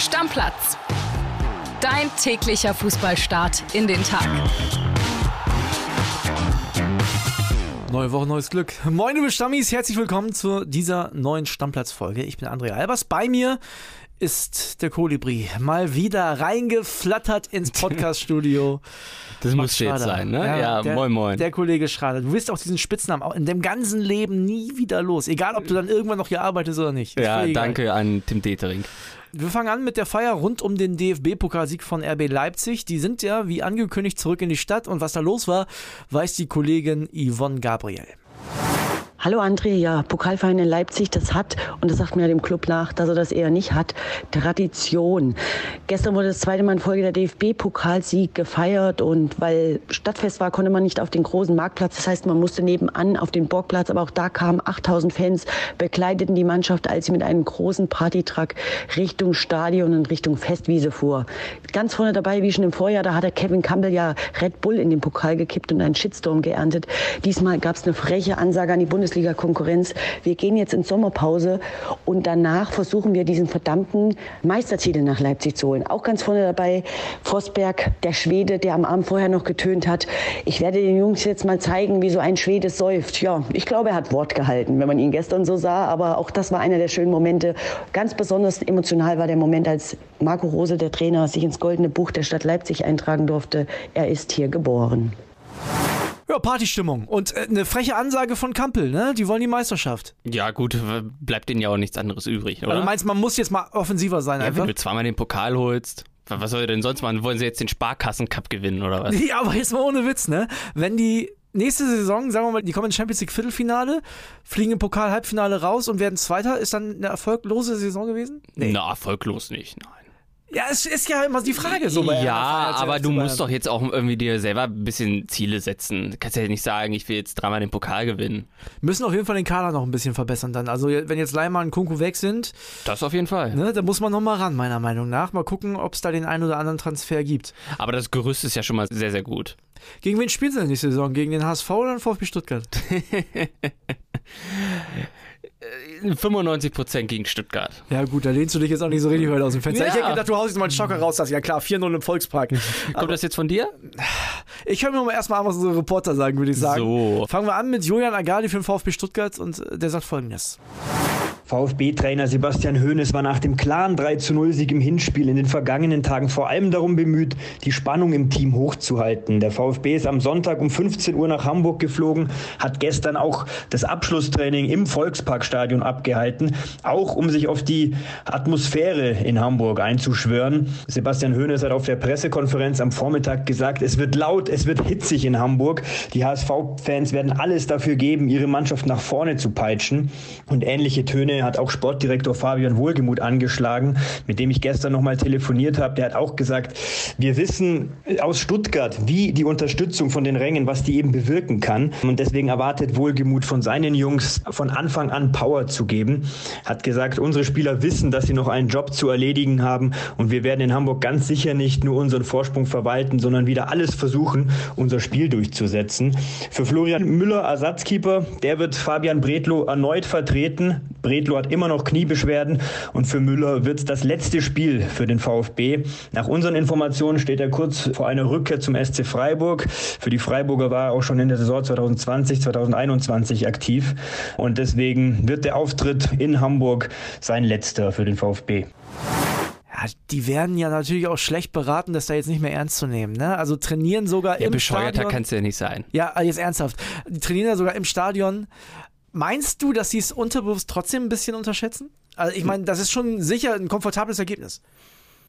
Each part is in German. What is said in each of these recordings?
Stammplatz. Dein täglicher Fußballstart in den Tag. Neue Woche, neues Glück. Moin, liebe Stammis, herzlich willkommen zu dieser neuen Stammplatz-Folge. Ich bin André Albers. Bei mir ist der Kolibri mal wieder reingeflattert ins Podcast-Studio. Das muss jetzt sein, ne? Ja, ja der, moin, moin. Der Kollege Schrader. Du wirst auch diesen Spitznamen auch in dem ganzen Leben nie wieder los. Egal, ob du dann irgendwann noch hier arbeitest oder nicht. Ja, danke an Tim Detering. Wir fangen an mit der Feier rund um den DFB-Pokalsieg von RB Leipzig. Die sind ja, wie angekündigt, zurück in die Stadt. Und was da los war, weiß die Kollegin Yvonne Gabriel. Hallo André, ja, Pokalverein in Leipzig, das hat, und das sagt mir dem Club nach, dass er das eher nicht hat, Tradition. Gestern wurde das zweite Mal in Folge der DFB-Pokalsieg gefeiert und weil Stadtfest war, konnte man nicht auf den großen Marktplatz. Das heißt, man musste nebenan auf den Borgplatz, aber auch da kamen 8000 Fans, begleiteten die Mannschaft, als sie mit einem großen Partytruck Richtung Stadion und Richtung Festwiese fuhr. Ganz vorne dabei, wie schon im Vorjahr, da hat der Kevin Campbell ja Red Bull in den Pokal gekippt und einen Shitstorm geerntet. Diesmal gab es eine freche Ansage an die Bundes Bundesliga-Konkurrenz. Wir gehen jetzt in Sommerpause und danach versuchen wir diesen verdammten Meistertitel nach Leipzig zu holen. Auch ganz vorne dabei Vosberg, der Schwede, der am Abend vorher noch getönt hat. Ich werde den Jungs jetzt mal zeigen, wie so ein Schwede säuft. Ja, ich glaube, er hat Wort gehalten, wenn man ihn gestern so sah. Aber auch das war einer der schönen Momente. Ganz besonders emotional war der Moment, als Marco Rose, der Trainer, sich ins Goldene Buch der Stadt Leipzig eintragen durfte. Er ist hier geboren. Ja, Partystimmung. Und äh, eine freche Ansage von Kampel, ne? Die wollen die Meisterschaft. Ja, gut, bleibt denen ja auch nichts anderes übrig, oder? Also du meinst, man muss jetzt mal offensiver sein, ja, einfach? Wenn du zweimal den Pokal holst. Was soll denn sonst machen? Wollen sie jetzt den Sparkassen-Cup gewinnen, oder was? Ja, aber jetzt mal ohne Witz, ne? Wenn die nächste Saison, sagen wir mal, die kommen ins Champions League Viertelfinale, fliegen im Pokal Halbfinale raus und werden Zweiter, ist dann eine erfolglose Saison gewesen? Nee. Na, erfolglos nicht, nein. Ja, es ist ja immer die Frage so. Bei ja, aber du musst doch jetzt auch irgendwie dir selber ein bisschen Ziele setzen. Du kannst ja nicht sagen, ich will jetzt dreimal den Pokal gewinnen. Müssen auf jeden Fall den Kader noch ein bisschen verbessern dann. Also wenn jetzt Leimer und Kunku weg sind. Das auf jeden Fall. Ne, da muss man noch mal ran, meiner Meinung nach. Mal gucken, ob es da den einen oder anderen Transfer gibt. Aber das Gerüst ist ja schon mal sehr, sehr gut. Gegen wen spielen sie denn nächste Saison? Gegen den HSV oder den VfB Stuttgart? 95% äh, gegen Stuttgart. Ja, gut, da lehnst du dich jetzt auch nicht so richtig weit aus dem Fenster. Ja. Ich hätte gedacht, du haust jetzt mal einen Schocker raus. Das ja klar, 4-0 im Volkspark. Kommt Aber das jetzt von dir? Ich höre mir mal erstmal an, was unsere Reporter sagen, würde ich sagen. So. Fangen wir an mit Julian Agali für den VfB Stuttgart und der sagt folgendes. VfB-Trainer Sebastian Hoeneß war nach dem klaren 3-0-Sieg im Hinspiel in den vergangenen Tagen vor allem darum bemüht, die Spannung im Team hochzuhalten. Der VfB ist am Sonntag um 15 Uhr nach Hamburg geflogen, hat gestern auch das Abschlusstraining im Volksparkstadion abgehalten, auch um sich auf die Atmosphäre in Hamburg einzuschwören. Sebastian Hoeneß hat auf der Pressekonferenz am Vormittag gesagt, es wird laut, es wird hitzig in Hamburg. Die HSV-Fans werden alles dafür geben, ihre Mannschaft nach vorne zu peitschen. Und ähnliche Töne hat auch Sportdirektor Fabian Wohlgemuth angeschlagen, mit dem ich gestern nochmal telefoniert habe. Der hat auch gesagt, wir wissen aus Stuttgart, wie die Unterstützung von den Rängen, was die eben bewirken kann. Und deswegen erwartet Wohlgemuth von seinen Jungs von Anfang an Power zu geben. Hat gesagt, unsere Spieler wissen, dass sie noch einen Job zu erledigen haben und wir werden in Hamburg ganz sicher nicht nur unseren Vorsprung verwalten, sondern wieder alles versuchen, unser Spiel durchzusetzen. Für Florian Müller, Ersatzkeeper, der wird Fabian Bredlow erneut vertreten. Bredlow Bredlo hat immer noch Kniebeschwerden und für Müller wird es das letzte Spiel für den VfB. Nach unseren Informationen steht er kurz vor einer Rückkehr zum SC Freiburg. Für die Freiburger war er auch schon in der Saison 2020, 2021 aktiv und deswegen wird der Auftritt in Hamburg sein letzter für den VfB. Ja, die werden ja natürlich auch schlecht beraten, das da jetzt nicht mehr ernst zu nehmen. Ne? Also trainieren sogar ja, im bescheuerter Stadion. kannst du ja nicht sein. Ja, jetzt ernsthaft. Die trainieren ja sogar im Stadion Meinst du, dass sie es unterbewusst trotzdem ein bisschen unterschätzen? Also ich meine, das ist schon sicher ein komfortables Ergebnis.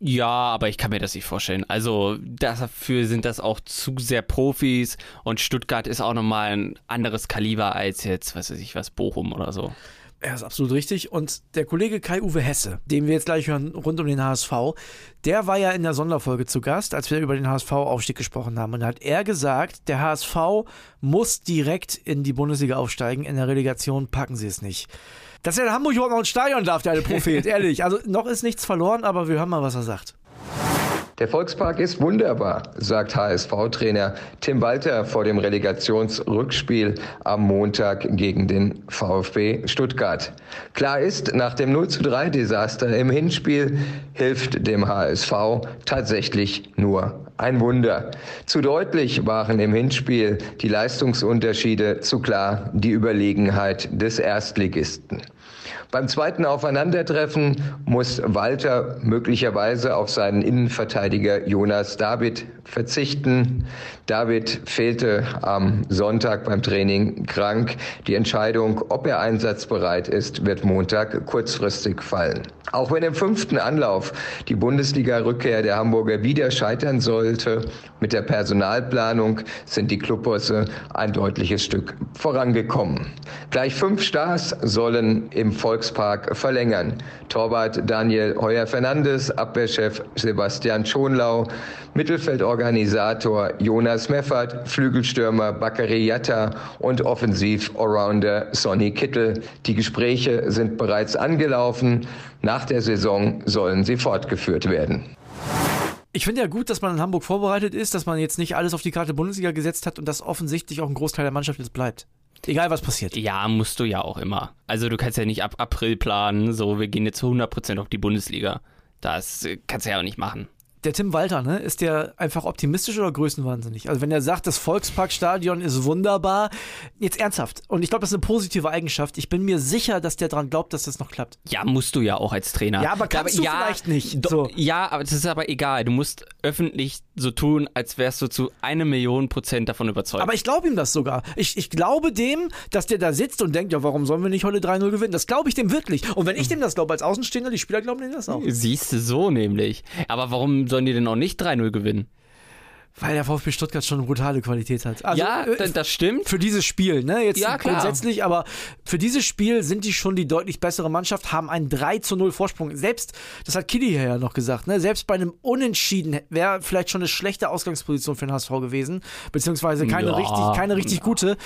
Ja, aber ich kann mir das nicht vorstellen. Also dafür sind das auch zu sehr Profis und Stuttgart ist auch nochmal ein anderes Kaliber als jetzt, was weiß ich was, Bochum oder so. Er ist absolut richtig. Und der Kollege Kai-Uwe Hesse, den wir jetzt gleich hören, rund um den HSV, der war ja in der Sonderfolge zu Gast, als wir über den HSV-Aufstieg gesprochen haben. Und da hat er gesagt, der HSV muss direkt in die Bundesliga aufsteigen. In der Relegation packen sie es nicht. Dass er in Hamburg überhaupt noch ein Stadion darf, der alte Prophet, ehrlich. Also noch ist nichts verloren, aber wir hören mal, was er sagt. Der Volkspark ist wunderbar, sagt HSV-Trainer Tim Walter vor dem Relegationsrückspiel am Montag gegen den VfB Stuttgart. Klar ist, nach dem 0 zu 3 Desaster im Hinspiel hilft dem HSV tatsächlich nur ein Wunder. Zu deutlich waren im Hinspiel die Leistungsunterschiede, zu klar die Überlegenheit des Erstligisten. Beim zweiten Aufeinandertreffen muss Walter möglicherweise auf seinen Innenverteidiger Jonas David verzichten. David fehlte am Sonntag beim Training krank. Die Entscheidung, ob er einsatzbereit ist, wird Montag kurzfristig fallen. Auch wenn im fünften Anlauf die Bundesliga-Rückkehr der Hamburger wieder scheitern sollte, mit der Personalplanung sind die Clubbosse ein deutliches Stück vorangekommen. Gleich fünf Stars sollen im Volkspark verlängern. Torwart Daniel Heuer-Fernandes, Abwehrchef Sebastian Schonlau, Mittelfeldorganisator Jonas Meffert, Flügelstürmer Bakary Yatta und Offensiv-Allrounder Sonny Kittel. Die Gespräche sind bereits angelaufen. Nach der Saison sollen sie fortgeführt werden. Ich finde ja gut, dass man in Hamburg vorbereitet ist, dass man jetzt nicht alles auf die Karte Bundesliga gesetzt hat und dass offensichtlich auch ein Großteil der Mannschaft jetzt bleibt. Egal was passiert. Ja, musst du ja auch immer. Also du kannst ja nicht ab April planen, so wir gehen jetzt zu 100% auf die Bundesliga. Das kannst du ja auch nicht machen der Tim Walter, ne, ist der einfach optimistisch oder größenwahnsinnig? Also wenn er sagt, das Volksparkstadion ist wunderbar, jetzt ernsthaft. Und ich glaube, das ist eine positive Eigenschaft. Ich bin mir sicher, dass der dran glaubt, dass das noch klappt. Ja, musst du ja auch als Trainer. Ja, aber kannst aber, du ja, vielleicht nicht. So. Ja, aber das ist aber egal. Du musst öffentlich so tun, als wärst du zu eine Million Prozent davon überzeugt. Aber ich glaube ihm das sogar. Ich, ich glaube dem, dass der da sitzt und denkt, ja, warum sollen wir nicht heute 3-0 gewinnen? Das glaube ich dem wirklich. Und wenn ich dem das glaube als Außenstehender, die Spieler glauben dem das auch. Siehst du so nämlich. Aber warum sollen die denn auch nicht 3-0 gewinnen? Weil der VfB Stuttgart schon eine brutale Qualität hat. Also, ja, äh, das stimmt. Für dieses Spiel, ne? Jetzt ja, grundsätzlich, aber für dieses Spiel sind die schon die deutlich bessere Mannschaft, haben einen 3 zu 0 Vorsprung. Selbst, das hat Kili ja noch gesagt, ne? Selbst bei einem Unentschieden wäre vielleicht schon eine schlechte Ausgangsposition für den HSV gewesen, beziehungsweise keine ja, richtig, keine richtig ja. gute.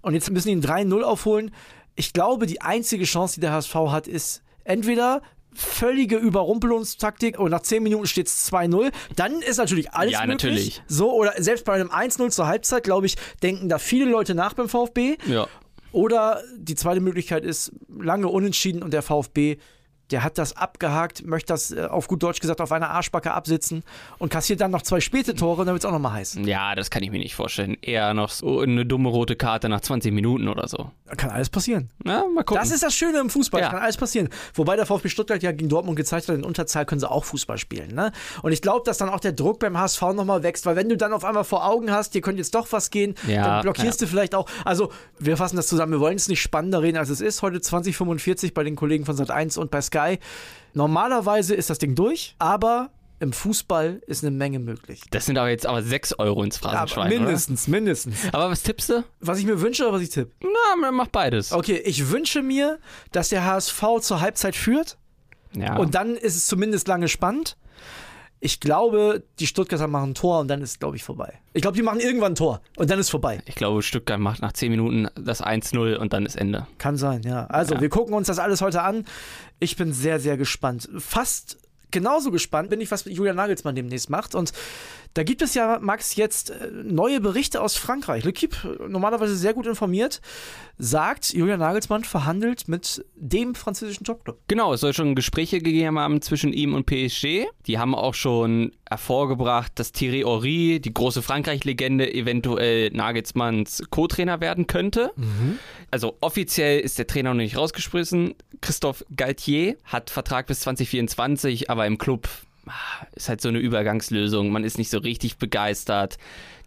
Und jetzt müssen die einen 3-0 aufholen. Ich glaube, die einzige Chance, die der HSV hat, ist entweder völlige Überrumpelungstaktik und nach 10 Minuten steht es 2-0, dann ist natürlich alles ja, möglich. Natürlich. So, oder selbst bei einem 1-0 zur Halbzeit, glaube ich, denken da viele Leute nach beim VfB. Ja. Oder die zweite Möglichkeit ist lange unentschieden und der VfB der hat das abgehakt, möchte das äh, auf gut Deutsch gesagt auf einer Arschbacke absitzen und kassiert dann noch zwei späte Tore und dann wird es auch nochmal heiß. Ja, das kann ich mir nicht vorstellen. Eher noch so eine dumme rote Karte nach 20 Minuten oder so. Kann alles passieren. Ja, mal gucken. Das ist das Schöne im Fußball, ja. kann alles passieren. Wobei der VfB Stuttgart ja gegen Dortmund gezeigt hat, in Unterzahl können sie auch Fußball spielen. Ne? Und ich glaube, dass dann auch der Druck beim HSV nochmal wächst, weil wenn du dann auf einmal vor Augen hast, hier könnte jetzt doch was gehen, ja, dann blockierst ja. du vielleicht auch. Also, wir fassen das zusammen. Wir wollen es nicht spannender reden, als es ist. Heute 2045 bei den Kollegen von Sat1 und bei Sky. Normalerweise ist das Ding durch, aber im Fußball ist eine Menge möglich. Das sind aber jetzt aber 6 Euro ins Phrasenschwein. Ja, mindestens, oder? mindestens. Aber was tippst du? Was ich mir wünsche oder was ich tippe? Na, mach beides. Okay, ich wünsche mir, dass der HSV zur Halbzeit führt. Ja. Und dann ist es zumindest lange spannend. Ich glaube, die Stuttgarter machen ein Tor und dann ist, glaube ich, vorbei. Ich glaube, die machen irgendwann ein Tor und dann ist vorbei. Ich glaube, Stuttgart macht nach 10 Minuten das 1-0 und dann ist Ende. Kann sein, ja. Also, ja. wir gucken uns das alles heute an. Ich bin sehr, sehr gespannt. Fast genauso gespannt bin ich, was Julian Nagelsmann demnächst macht. Und da gibt es ja, Max, jetzt äh, neue Berichte aus Frankreich. L'Equipe, normalerweise sehr gut informiert, sagt, Julian Nagelsmann verhandelt mit dem französischen Topclub. Genau, es soll schon Gespräche gegeben haben zwischen ihm und PSG. Die haben auch schon hervorgebracht, dass Thierry Henry, die große Frankreich-Legende, eventuell Nagelsmanns Co-Trainer werden könnte. Mhm. Also offiziell ist der Trainer noch nicht rausgesprissen. Christophe Galtier hat Vertrag bis 2024, aber im Club ist halt so eine Übergangslösung. Man ist nicht so richtig begeistert.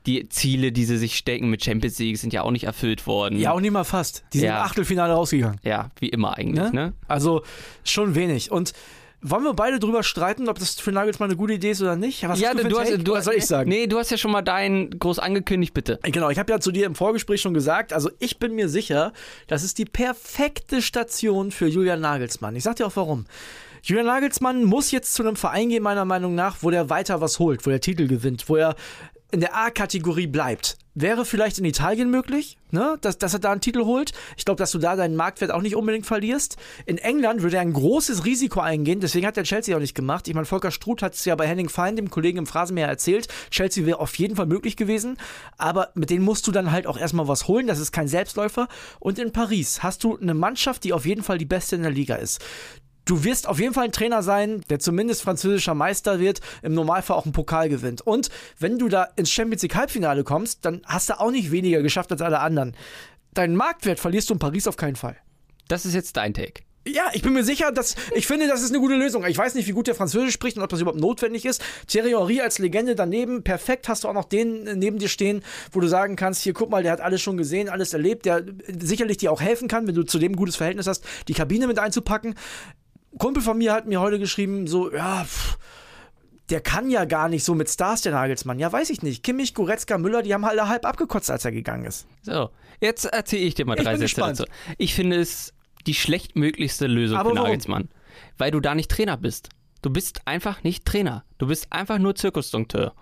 Die Ziele, die sie sich stecken mit Champions League, sind ja auch nicht erfüllt worden. Ja, auch nicht mal fast. Die sind ja. im Achtelfinale rausgegangen. Ja, wie immer eigentlich. Ne? ne? Also schon wenig. Und wollen wir beide drüber streiten, ob das für Nagelsmann eine gute Idee ist oder nicht? Was ja, du, du hast, du, was soll ich sagen? Nee, du hast ja schon mal deinen groß angekündigt, bitte. Genau, ich habe ja zu dir im Vorgespräch schon gesagt, also ich bin mir sicher, das ist die perfekte Station für Julian Nagelsmann. Ich sag dir auch warum. Julian Nagelsmann muss jetzt zu einem Verein gehen, meiner Meinung nach, wo der weiter was holt, wo der Titel gewinnt, wo er in der A-Kategorie bleibt, wäre vielleicht in Italien möglich, ne? dass, dass er da einen Titel holt. Ich glaube, dass du da deinen Marktwert auch nicht unbedingt verlierst. In England würde er ein großes Risiko eingehen, deswegen hat der Chelsea auch nicht gemacht. Ich meine, Volker Struth hat es ja bei Henning Fein, dem Kollegen im Phrasenmeer, erzählt. Chelsea wäre auf jeden Fall möglich gewesen, aber mit denen musst du dann halt auch erstmal was holen. Das ist kein Selbstläufer. Und in Paris hast du eine Mannschaft, die auf jeden Fall die beste in der Liga ist du wirst auf jeden Fall ein Trainer sein, der zumindest französischer Meister wird, im Normalfall auch einen Pokal gewinnt. Und wenn du da ins Champions League Halbfinale kommst, dann hast du auch nicht weniger geschafft als alle anderen. Deinen Marktwert verlierst du in Paris auf keinen Fall. Das ist jetzt dein Take. Ja, ich bin mir sicher, dass ich finde, das ist eine gute Lösung. Ich weiß nicht, wie gut der Französisch spricht und ob das überhaupt notwendig ist. Thierry Henry als Legende daneben, perfekt. Hast du auch noch den neben dir stehen, wo du sagen kannst, hier guck mal, der hat alles schon gesehen, alles erlebt, der sicherlich dir auch helfen kann, wenn du zu dem ein gutes Verhältnis hast, die Kabine mit einzupacken. Kumpel von mir hat mir heute geschrieben, so, ja, pff, der kann ja gar nicht so mit Stars, der Nagelsmann. Ja, weiß ich nicht. Kimmich, Goretzka, Müller, die haben alle halb abgekotzt, als er gegangen ist. So, jetzt erzähle ich dir mal drei Sätze dazu. Ich finde es die schlechtmöglichste Lösung Aber für warum? Nagelsmann. Weil du da nicht Trainer bist. Du bist einfach nicht Trainer. Du bist einfach nur Zirkusdonkteur.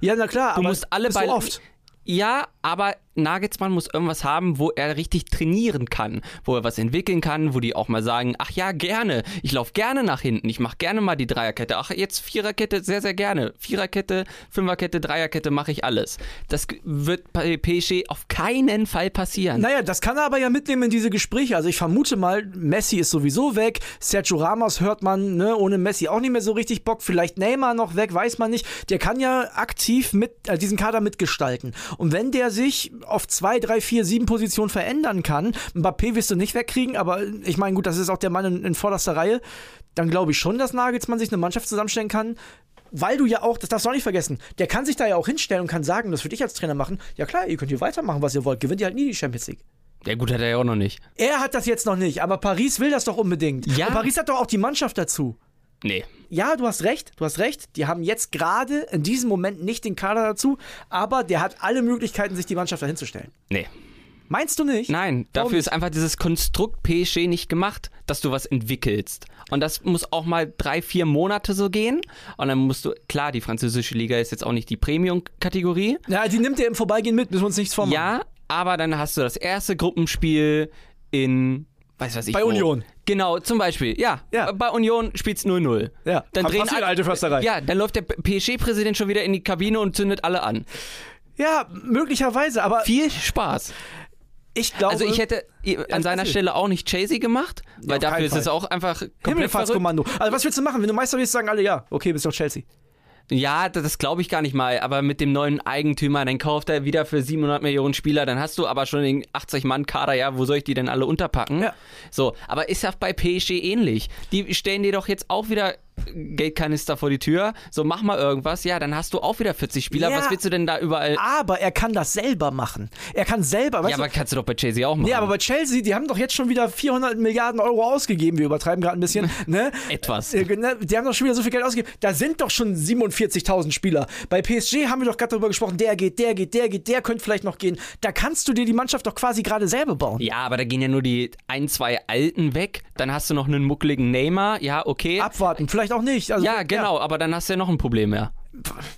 Ja, na klar, du aber musst alle bei. oft. Ja, aber Nagelsmann muss irgendwas haben, wo er richtig trainieren kann, wo er was entwickeln kann, wo die auch mal sagen, ach ja, gerne, ich laufe gerne nach hinten, ich mache gerne mal die Dreierkette, ach jetzt Viererkette, sehr, sehr gerne, Viererkette, Fünferkette, Dreierkette mache ich alles. Das wird bei PSG auf keinen Fall passieren. Naja, das kann er aber ja mitnehmen in diese Gespräche, also ich vermute mal, Messi ist sowieso weg, Sergio Ramos hört man, ne, ohne Messi auch nicht mehr so richtig Bock, vielleicht Neymar noch weg, weiß man nicht, der kann ja aktiv mit, äh, diesen Kader mitgestalten. Und wenn der sich auf zwei, drei, vier, sieben Positionen verändern kann. Mbappé wirst du nicht wegkriegen, aber ich meine, gut, das ist auch der Mann in, in vorderster Reihe. Dann glaube ich schon, dass Nagelsmann sich eine Mannschaft zusammenstellen kann, weil du ja auch, das darfst du auch nicht vergessen, der kann sich da ja auch hinstellen und kann sagen, das würde ich als Trainer machen. Ja klar, ihr könnt hier weitermachen, was ihr wollt. Gewinnt ihr halt nie die Champions League. Ja gut, hat er ja auch noch nicht. Er hat das jetzt noch nicht, aber Paris will das doch unbedingt. Ja. Und Paris hat doch auch die Mannschaft dazu. Nee. Ja, du hast recht, du hast recht. Die haben jetzt gerade in diesem Moment nicht den Kader dazu, aber der hat alle Möglichkeiten, sich die Mannschaft dahinzustellen. Nee. Meinst du nicht? Nein, Warum dafür ist einfach dieses Konstrukt PSG nicht gemacht, dass du was entwickelst. Und das muss auch mal drei, vier Monate so gehen. Und dann musst du, klar, die französische Liga ist jetzt auch nicht die Premium-Kategorie. Ja, die nimmt dir im Vorbeigehen mit, müssen wir uns nichts vormachen. Ja, aber dann hast du das erste Gruppenspiel in weiß was ich. Bei wo. Union. Genau, zum Beispiel. Ja, ja. bei Union spielt's 0-0. Ja, dann drehen alle, alte Försterei. Ja, dann läuft der PSG-Präsident schon wieder in die Kabine und zündet alle an. Ja, möglicherweise, aber. Viel Spaß. Ich glaube. Also ich hätte an seiner Stelle auch nicht Chasey gemacht, weil ja, dafür ist es auch einfach Himmelfahrtskommando. Also was willst du machen? Wenn du Meister wirst, sagen alle ja. Okay, bist doch Chelsea. Ja, das glaube ich gar nicht mal. Aber mit dem neuen Eigentümer, dann kauft er wieder für 700 Millionen Spieler, dann hast du aber schon den 80-Mann-Kader, ja, wo soll ich die denn alle unterpacken? Ja. So, aber ist ja bei PSG ähnlich. Die stellen dir doch jetzt auch wieder Geldkanister vor die Tür, so mach mal irgendwas, ja, dann hast du auch wieder 40 Spieler. Ja, Was willst du denn da überall? Aber er kann das selber machen. Er kann selber. ja, aber du? kannst du doch bei Chelsea auch machen. Ja, aber bei Chelsea, die haben doch jetzt schon wieder 400 Milliarden Euro ausgegeben. Wir übertreiben gerade ein bisschen. ne? Etwas. Äh, ne? Die haben doch schon wieder so viel Geld ausgegeben. Da sind doch schon 47.000 Spieler. Bei PSG haben wir doch gerade darüber gesprochen, der geht, der geht, der geht, der könnte vielleicht noch gehen. Da kannst du dir die Mannschaft doch quasi gerade selber bauen. Ja, aber da gehen ja nur die ein, zwei Alten weg. Dann hast du noch einen muckeligen Neymar. Ja, okay. Abwarten, vielleicht auch nicht. Also, ja, genau, ja. aber dann hast du ja noch ein Problem mehr.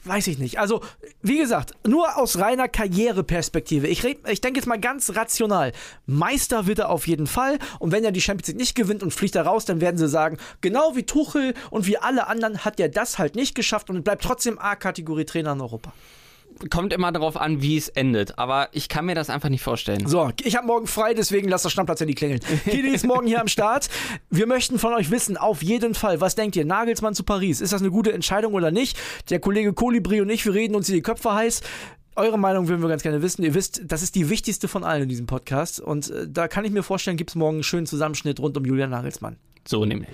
Weiß ich nicht. Also, wie gesagt, nur aus reiner Karriereperspektive. Ich, ich denke jetzt mal ganz rational. Meister wird er auf jeden Fall. Und wenn er die Champions League nicht gewinnt und fliegt da raus, dann werden sie sagen, genau wie Tuchel und wie alle anderen hat er das halt nicht geschafft und bleibt trotzdem A-Kategorie-Trainer in Europa kommt immer darauf an, wie es endet. Aber ich kann mir das einfach nicht vorstellen. So, ich habe morgen frei, deswegen lasst das Stammplatz-Handy klingeln. Kili ist morgen hier am Start. Wir möchten von euch wissen, auf jeden Fall, was denkt ihr? Nagelsmann zu Paris, ist das eine gute Entscheidung oder nicht? Der Kollege Kolibri und ich, wir reden uns in die Köpfe heiß. Eure Meinung würden wir ganz gerne wissen. Ihr wisst, das ist die wichtigste von allen in diesem Podcast. Und äh, da kann ich mir vorstellen, gibt es morgen einen schönen Zusammenschnitt rund um Julian Nagelsmann. So nämlich.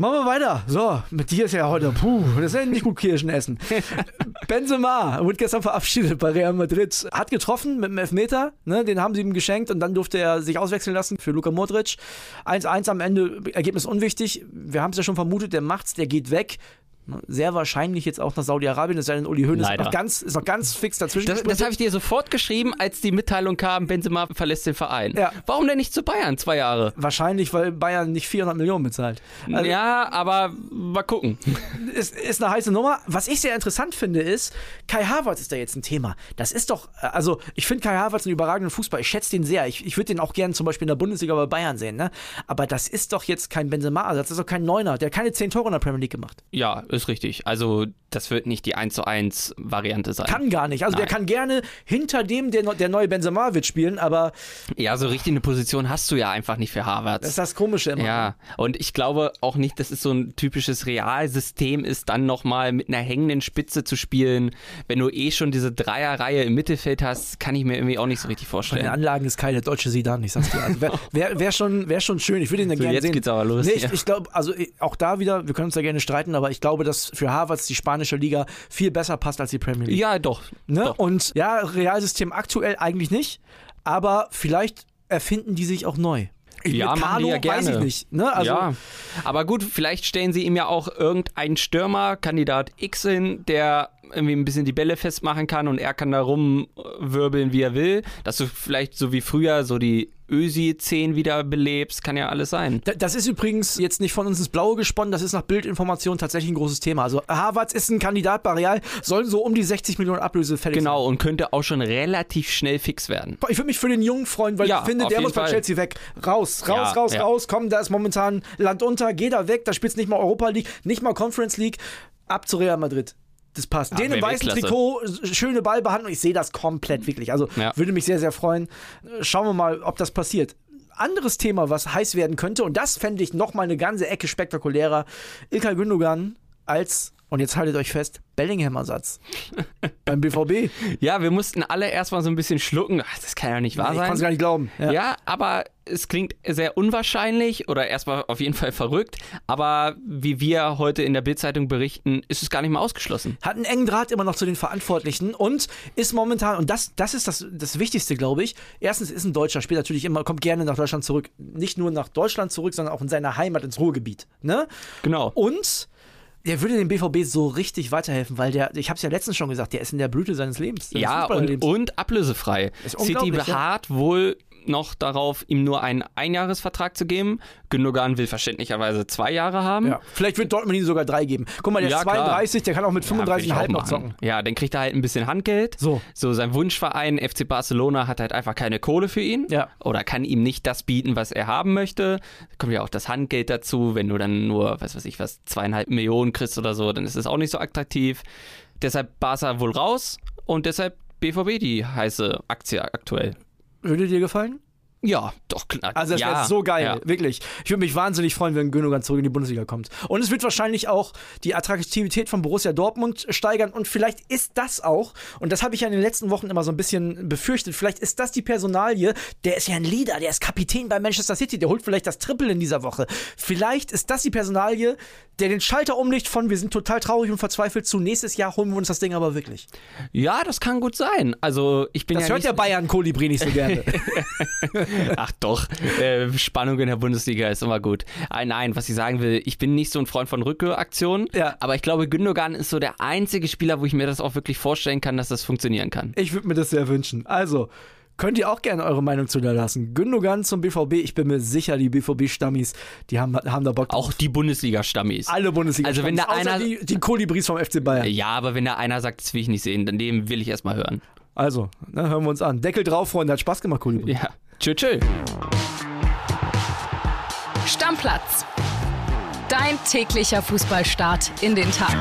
Machen wir weiter. So, mit dir ist ja heute, puh, das ist ja nicht gut Kirschen essen. Benzema wurde gestern verabschiedet bei Real Madrid. Hat getroffen mit dem Elfmeter, ne, den haben sie ihm geschenkt und dann durfte er sich auswechseln lassen für Luka Modric. 1-1 am Ende, Ergebnis unwichtig. Wir haben es ja schon vermutet, der macht's, der geht weg. Ne? Sehr wahrscheinlich jetzt auch nach Saudi-Arabien, es sei denn, Uli Hoeneß ist noch, ganz, ist noch ganz fix dazwischen. Das, das habe ich dir sofort geschrieben, als die Mitteilung kam, Benzema verlässt den Verein. Ja. Warum denn nicht zu Bayern zwei Jahre? Wahrscheinlich, weil Bayern nicht 400 Millionen bezahlt. Also, ja, aber mal gucken. ist, ist eine heiße Nummer. Was ich sehr interessant finde, ist, Kai Havertz ist da jetzt ein Thema. Das ist doch, äh, also ich finde Kai Havertz einen überragenden Fußball. Ich schätze den sehr. Ich, ich würde den auch gerne zum Beispiel in der Bundesliga bei Bayern sehen. Ne? Aber das ist doch jetzt kein Benzema-Ersatz. Das ist doch kein Neuner. Der hat keine 10 Tore in der Premier League gemacht. Ja, ist richtig. Also das wird nicht die 1 zu 1 Variante sein. Kann gar nicht. Also der Nein. kann gerne hinter dem, der, der neue Benzema wird spielen, aber Ja, so richtig eine Position hast du ja einfach nicht für das Havertz. ist das Komische immer. Ja, und ich glaube auch nicht, dass es so ein typisches Realsystem ist, dann nochmal mit einer hängenden Spitze zu spielen. Wenn du eh schon diese Dreierreihe im Mittelfeld hast, kann ich mir irgendwie auch nicht so richtig vorstellen. Anlagen ist keine deutsche Sidan, ich sag's dir. Also Wäre wär, wär schon, wär schon schön. Ich würde ihn dann So, gerne jetzt sehen. geht's aber los Nee, ich, hier. ich glaube, also auch da wieder, wir können uns da gerne streiten, aber ich glaube, dass für Harvards die spanische Liga viel besser passt als die Premier League. Ja, doch. ne? doch. Und ja, Realsystem aktuell eigentlich nicht, aber vielleicht erfinden die sich auch neu. Ich, Ja, mit machen die Carlo ja gerne. weiß ich nicht. Ne? Also, ja, aber gut, vielleicht stellen sie ihm ja auch irgendeinen Stürmer, Kandidat X hin, der irgendwie ein bisschen die Bälle festmachen kann und er kann da rumwirbeln, wie er will. Dass du vielleicht so wie früher so die Ösi-10 wieder belebst, kann ja alles sein. Da- Das ist übrigens jetzt nicht von uns ins Blaue gesponnen, das ist nach Bildinformation tatsächlich ein großes Thema. Also Harvards ist ein Kandidat bei Real, soll so um die 60 Millionen Ablöse fällig Genau, und könnte auch schon relativ schnell fix werden. sein. Ich würde mich für den Jungen freuen, weil Ja, ich finde, der muss bei Fall. Chelsea weg. Raus, raus, Ja, raus, ja. raus, komm, da ist momentan Land unter, geh da weg, da spielst nicht mal Europa League, nicht mal Conference League, ab zu Real Madrid. Das passt. Den im weißen. Trikot, schöne Ballbehandlung, ich sehe das komplett wirklich. Also Ja. würde mich sehr, sehr freuen. Schauen wir mal, ob das passiert. Anderes Thema, was heiß werden könnte, und das fände ich nochmal eine ganze Ecke spektakulärer. Ilkay Gündogan als, und jetzt haltet euch fest, Bellingham-Ersatz beim BVB. Ja, wir mussten alle erstmal so ein bisschen schlucken. Ach, das kann ja nicht wahr ich sein. konnte es gar nicht glauben. Ja. aber es klingt sehr unwahrscheinlich oder erstmal auf jeden Fall verrückt. Aber wie wir heute in der Bildzeitung berichten, ist es gar nicht mal ausgeschlossen. Hat einen engen Draht immer noch zu den Verantwortlichen und ist momentan, und das, das ist das, das Wichtigste, glaube ich. Erstens ist ein Deutscher, spielt natürlich immer, kommt gerne nach Deutschland zurück. Nicht nur nach Deutschland zurück, sondern auch in seine Heimat, ins Ruhrgebiet. Ne? Genau. Und der würde dem BVB so richtig weiterhelfen, weil der, ich habe es ja letztens schon gesagt, der ist in der Blüte seines Lebens. Ja, und, Fußballerlebens. und ablösefrei. Ist City unglaublich, ja. beharrt wohl noch darauf, ihm nur einen Einjahresvertrag zu geben. Gündogan will verständlicherweise zwei Jahre haben. Ja, vielleicht wird Dortmund ihm sogar drei geben. Guck mal, der Ja, ist klar. 32, der kann auch mit Ja, will ich 35,5 auch noch machen. zocken. Ja, dann kriegt er halt ein bisschen Handgeld. So. So, sein Wunschverein FC Barcelona hat halt einfach keine Kohle für ihn. Ja. Oder kann ihm nicht das bieten, was er haben möchte. Da kommt ja auch das Handgeld dazu. Wenn du dann nur, was weiß ich was, zweieinhalb Millionen kriegst oder so, dann ist es auch nicht so attraktiv. Deshalb Barca wohl raus und deshalb BVB die heiße Aktie aktuell. Würde dir gefallen? Ja, doch klar. Also das ja, wäre so geil, Ja. wirklich. Ich würde mich wahnsinnig freuen, wenn Gündogan zurück in die Bundesliga kommt. Und es wird wahrscheinlich auch die Attraktivität von Borussia Dortmund steigern und vielleicht ist das auch, und das habe ich ja in den letzten Wochen immer so ein bisschen befürchtet, vielleicht ist das die Personalie, der ist ja ein Leader, der ist Kapitän bei Manchester City, der holt vielleicht das Triple in dieser Woche. Vielleicht ist das die Personalie, der den Schalter umlegt von wir sind total traurig und verzweifelt zu nächstes Jahr holen wir uns das Ding aber wirklich. ja, das kann gut sein. Also ich bin Das ja hört nicht, der Bayern Kolibri nicht so gerne. Ach doch, äh, Spannung in der Bundesliga ist immer gut. Ah, nein, was ich sagen will, ich bin nicht so ein Freund von Rückkehraktionen, Ja. aber ich glaube, Gündogan ist so der einzige Spieler, wo ich mir das auch wirklich vorstellen kann, dass das funktionieren kann. Ich würde mir das sehr wünschen. Also, könnt ihr auch gerne eure Meinung zu da lassen. Gündogan zum BVB, ich bin mir sicher, die BVB-Stammis, die haben, haben da Bock drauf. Auch die Bundesliga-Stammis. alle Bundesliga. Also wenn da einer- die, die Kolibris vom FC Bayern. Ja, aber wenn da einer sagt, das will ich nicht sehen, dann dem will ich erstmal hören. Also, ne, hören wir uns an. Deckel drauf, Freunde, hat Spaß gemacht, Kolibri. Ja, tschö, tschö. Stammplatz. Dein täglicher Fußballstart in den Tag.